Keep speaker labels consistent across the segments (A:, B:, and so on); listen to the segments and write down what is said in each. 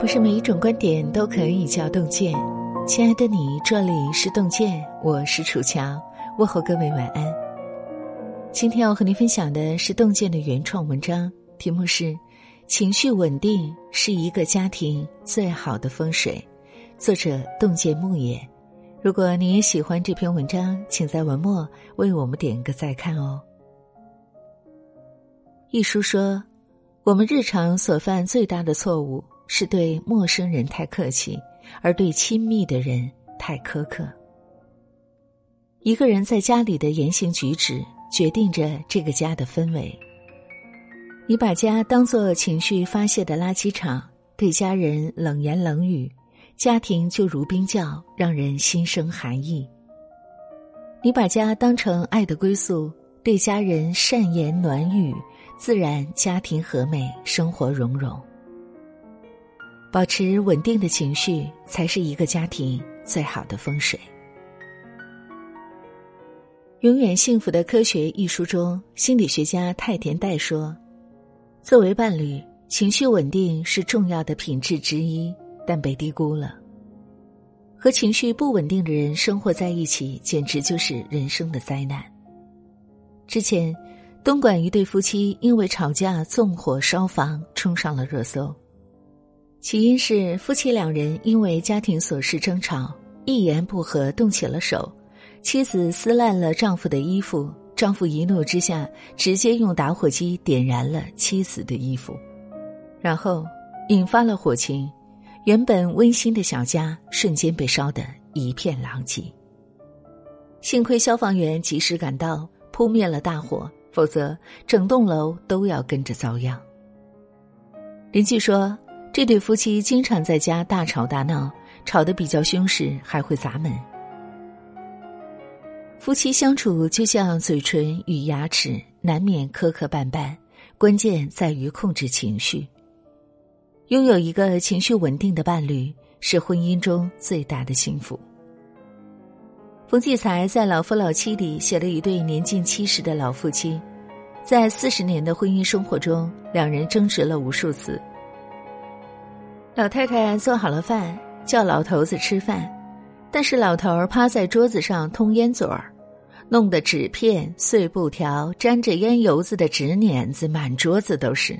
A: 不是每一种观点都可以叫洞见。亲爱的你，这里是洞见，我是楚乔，问候各位晚安。今天要和您分享的是洞见的原创文章，题目是《情绪稳定是一个家庭最好的风水》，作者洞见木野。如果你也喜欢这篇文章，请在文末为我们点个再看哦。一书说，我们日常所犯最大的错误。是对陌生人太客气，而对亲密的人太苛刻。一个人在家里的言行举止，决定着这个家的氛围。你把家当作情绪发泄的垃圾场，对家人冷言冷语，家庭就如冰窖，让人心生寒意。你把家当成爱的归宿，对家人善言暖语，自然家庭和美，生活融融。保持稳定的情绪，才是一个家庭最好的风水。《永远幸福的科学》一书中，心理学家太田代说：“作为伴侣，情绪稳定是重要的品质之一，但被低估了。和情绪不稳定的人生活在一起，简直就是人生的灾难。”之前，东莞一对夫妻因为吵架纵火烧房，冲上了热搜。起因是夫妻两人因为家庭琐事争吵，一言不合动起了手，妻子撕烂了丈夫的衣服，丈夫一怒之下直接用打火机点燃了妻子的衣服，然后引发了火情，原本温馨的小家瞬间被烧得一片狼藉。幸亏消防员及时赶到，扑灭了大火，否则整栋楼都要跟着遭殃。邻居说。这对夫妻经常在家大吵大闹，吵得比较凶时还会砸门。夫妻相处就像嘴唇与牙齿，难免磕磕绊绊，关键在于控制情绪。拥有一个情绪稳定的伴侣，是婚姻中最大的幸福。冯骥才在《老夫老妻》里写了一对年近七十的老夫妻，在四十年的婚姻生活中，两人争执了无数次。老太太做好了饭，叫老头子吃饭，但是老头儿趴在桌子上通烟嘴儿，弄得纸片、碎布条、沾着烟油子的纸碾子满桌子都是。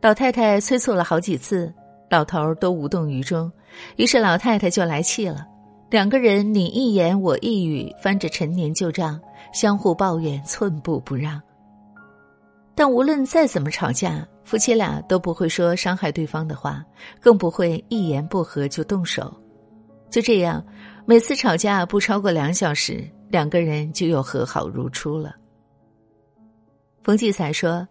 A: 老太太催促了好几次，老头儿都无动于衷，于是老太太就来气了，两个人你一言我一语，翻着陈年旧账，相互抱怨，寸步不让。但无论再怎么吵架，夫妻俩都不会说伤害对方的话，更不会一言不合就动手。就这样，每次吵架不超过两小时，两个人就又和好如初了。冯骥才说：“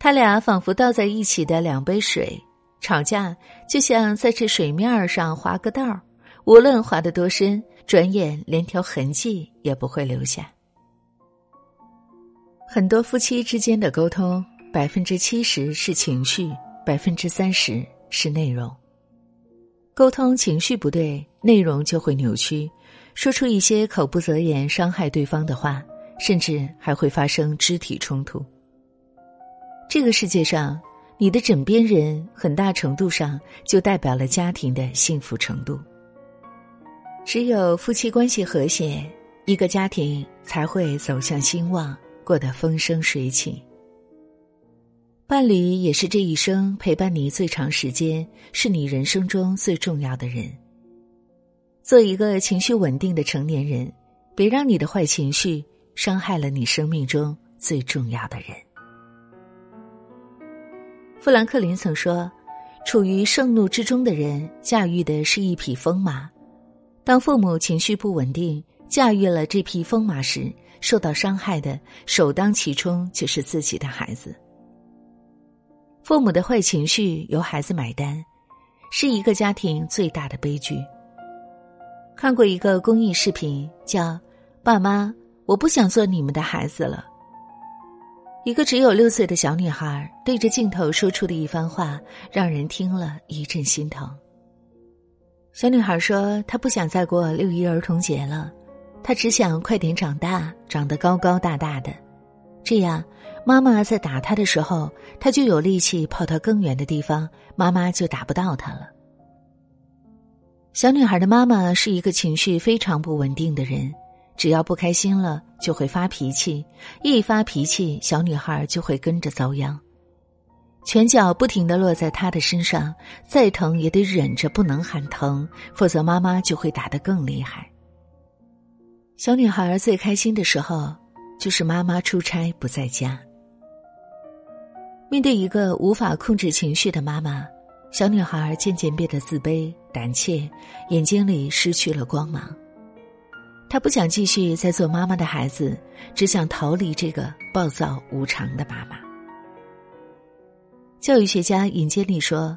A: 他俩仿佛倒在一起的两杯水，吵架就像在这水面上划个道儿，无论划得多深，转眼连条痕迹也不会留下。”很多夫妻之间的沟通，百分之七十是情绪，百分之三十是内容。沟通情绪不对，内容就会扭曲，说出一些口不择言、伤害对方的话，甚至还会发生肢体冲突。这个世界上，你的枕边人很大程度上就代表了家庭的幸福程度。只有夫妻关系和谐，一个家庭才会走向兴旺。过得风生水起，伴侣也是这一生陪伴你最长时间，是你人生中最重要的人。做一个情绪稳定的成年人，别让你的坏情绪伤害了你生命中最重要的人。富兰克林曾说：“处于盛怒之中的人，驾驭的是一匹疯马。当父母情绪不稳定，驾驭了这匹疯马时。”受到伤害的首当其冲就是自己的孩子。父母的坏情绪由孩子买单，是一个家庭最大的悲剧。看过一个公益视频，叫《爸妈，我不想做你们的孩子了》。一个只有六岁的小女孩对着镜头说出的一番话，让人听了一阵心疼。小女孩说：“她不想再过六一儿童节了。”她只想快点长大，长得高高大大的。这样，妈妈在打他的时候，他就有力气跑到更远的地方，妈妈就打不到他了。小女孩的妈妈是一个情绪非常不稳定的人，只要不开心了就会发脾气，一发脾气，小女孩就会跟着遭殃。拳脚不停的落在她的身上，再疼也得忍着不能喊疼，否则妈妈就会打得更厉害。小女孩最开心的时候。就是妈妈出差不在家。面对一个无法控制情绪的妈妈，小女孩渐渐变得自卑、胆怯，眼睛里失去了光芒。她不想继续再做妈妈的孩子，只想逃离这个暴躁无常的妈妈。教育学家尹建莉说：“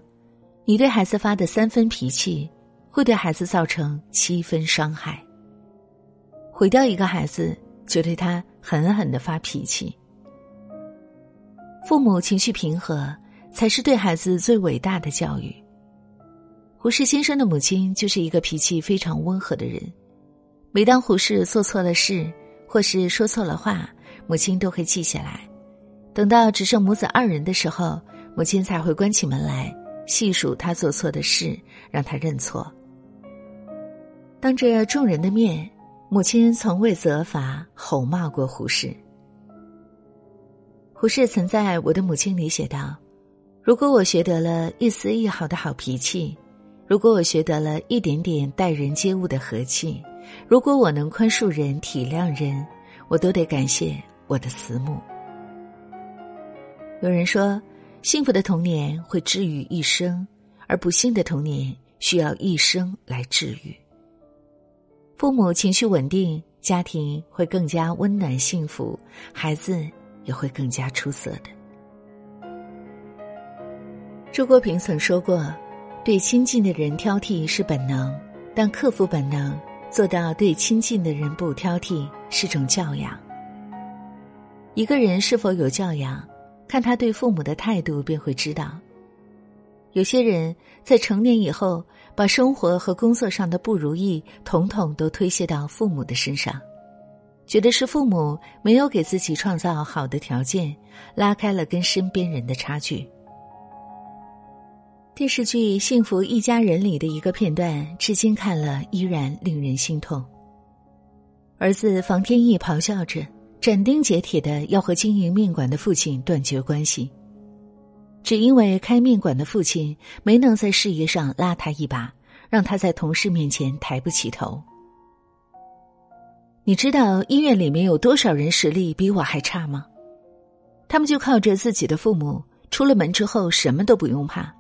A: 你对孩子发的三分脾气，会对孩子造成七分伤害。毁掉一个孩子。”就对他狠狠的发脾气。父母情绪平和，才是对孩子最伟大的教育。胡适先生的母亲就是一个脾气非常温和的人。每当胡适做错了事，或是说错了话，母亲都会记下来。等到只剩母子二人的时候，母亲才会关起门来细数他做错的事，让他认错。当着众人的面。母亲从未责罚、吼骂过胡适。胡适曾在我的母亲里写道：“如果我学得了一丝一毫的好脾气，如果我学得了一点点待人接物的和气，如果我能宽恕人、体谅人，我都得感谢我的慈母。”有人说，幸福的童年会治愈一生，而不幸的童年需要一生来治愈。父母情绪稳定，家庭会更加温暖幸福，孩子也会更加出色的。周国平曾说过：“对亲近的人挑剔是本能，但克服本能，做到对亲近的人不挑剔是种教养。一个人是否有教养，看他对父母的态度便会知道。有些人在成年以后。”把生活和工作上的不如意统统都推卸到父母的身上，觉得是父母没有给自己创造好的条件，拉开了跟身边人的差距。电视剧《幸福一家人》里的一个片段，至今看了依然令人心痛。儿子房天意咆哮着，斩钉截铁的要和经营面馆的父亲断绝关系。只因为开面馆的父亲没能在事业上拉他一把，让他在同事面前抬不起头。你知道医院里面有多少人实力比我还差吗？他们就靠着自己的父母，出了门之后什么都不用怕，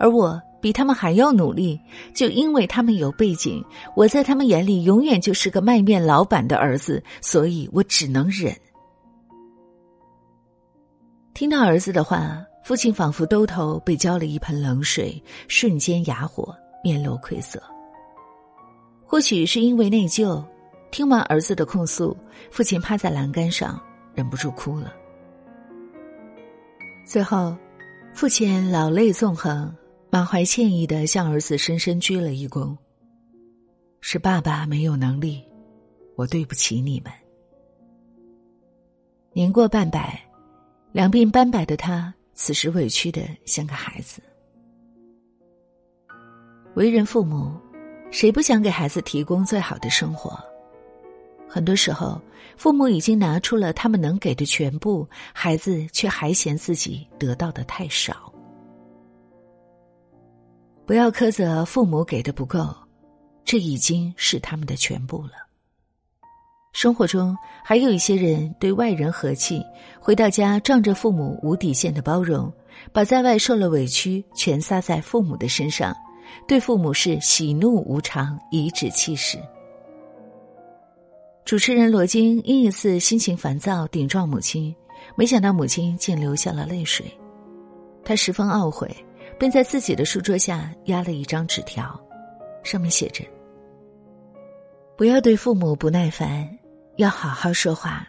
A: 而我比他们还要努力。就因为他们有背景，我在他们眼里永远就是个卖面老板的儿子，所以我只能忍。听到儿子的话。父亲仿佛兜头被浇了一盆冷水，瞬间哑火，面露愧色。或许是因为内疚，听完儿子的控诉，父亲趴在栏杆上，忍不住哭了。最后，父亲老泪纵横，满怀歉意的向儿子深深鞠了一躬：“是爸爸没有能力，我对不起你们。”年过半百，两鬓斑白的他。此时委屈的像个孩子。为人父母，谁不想给孩子提供最好的生活？很多时候，父母已经拿出了他们能给的全部，孩子却还嫌自己得到的太少。不要苛责父母给的不够，这已经是他们的全部了。生活中还有一些人对外人和气，回到家仗着父母无底线的包容，把在外受了委屈全撒在父母的身上，对父母是喜怒无常，颐指气使。主持人罗京因一次心情烦躁顶撞母亲，没想到母亲竟流下了泪水，他十分懊悔，便在自己的书桌下压了一张纸条，上面写着：“不要对父母不耐烦。”要好好说话。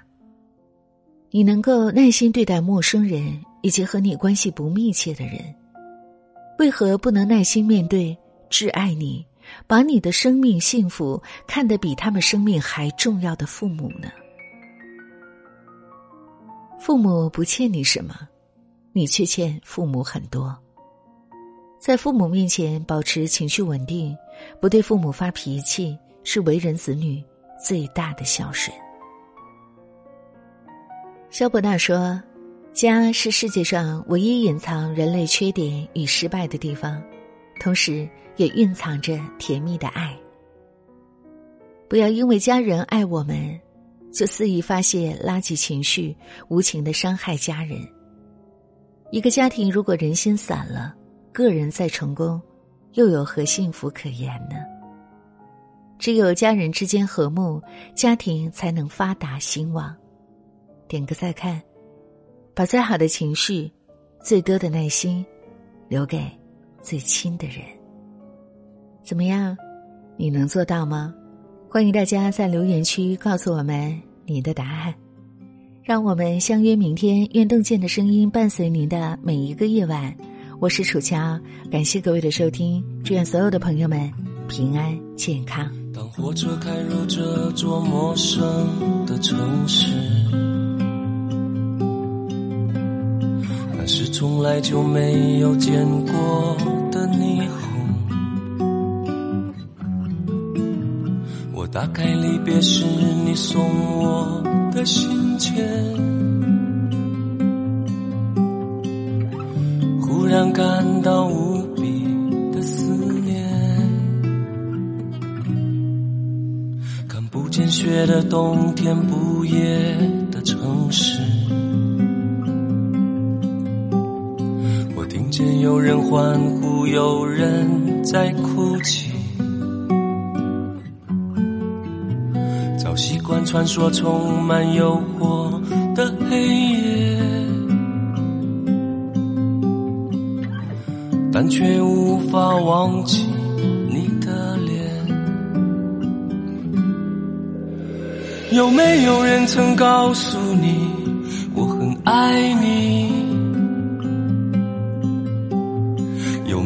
A: 你能够耐心对待陌生人以及和你关系不密切的人，为何不能耐心面对挚爱你、把你的生命幸福看得比他们生命还重要的父母呢？父母不欠你什么，你却欠父母很多。在父母面前保持情绪稳定，不对父母发脾气，是为人子女最大的孝顺。肖伯纳说：“家是世界上唯一隐藏人类缺点与失败的地方，同时也蕴藏着甜蜜的爱。不要因为家人爱我们，就肆意发泄垃圾情绪，无情的伤害家人。一个家庭如果人心散了，个人再成功，又有何幸福可言呢？只有家人之间和睦，家庭才能发达兴旺。”点个再看，把最好的情绪、最多的耐心留给最亲的人。怎么样？你能做到吗？欢迎大家在留言区告诉我们你的答案。让我们相约明天，愿洞见的声音伴随您的每一个夜晚。我是楚乔，感谢各位的收听，祝愿所有的朋友们平安健康。
B: 当火车开入这座陌生的城市。从来就没有见过的霓虹。我打开离别时你送我的信件，忽然感到无比的思念。看不见雪的冬天，不夜的城市。有人欢呼，有人在哭泣。早习惯穿梭充满诱惑的黑夜，但却无法忘记你的脸。有没有人曾告诉你，我很爱你？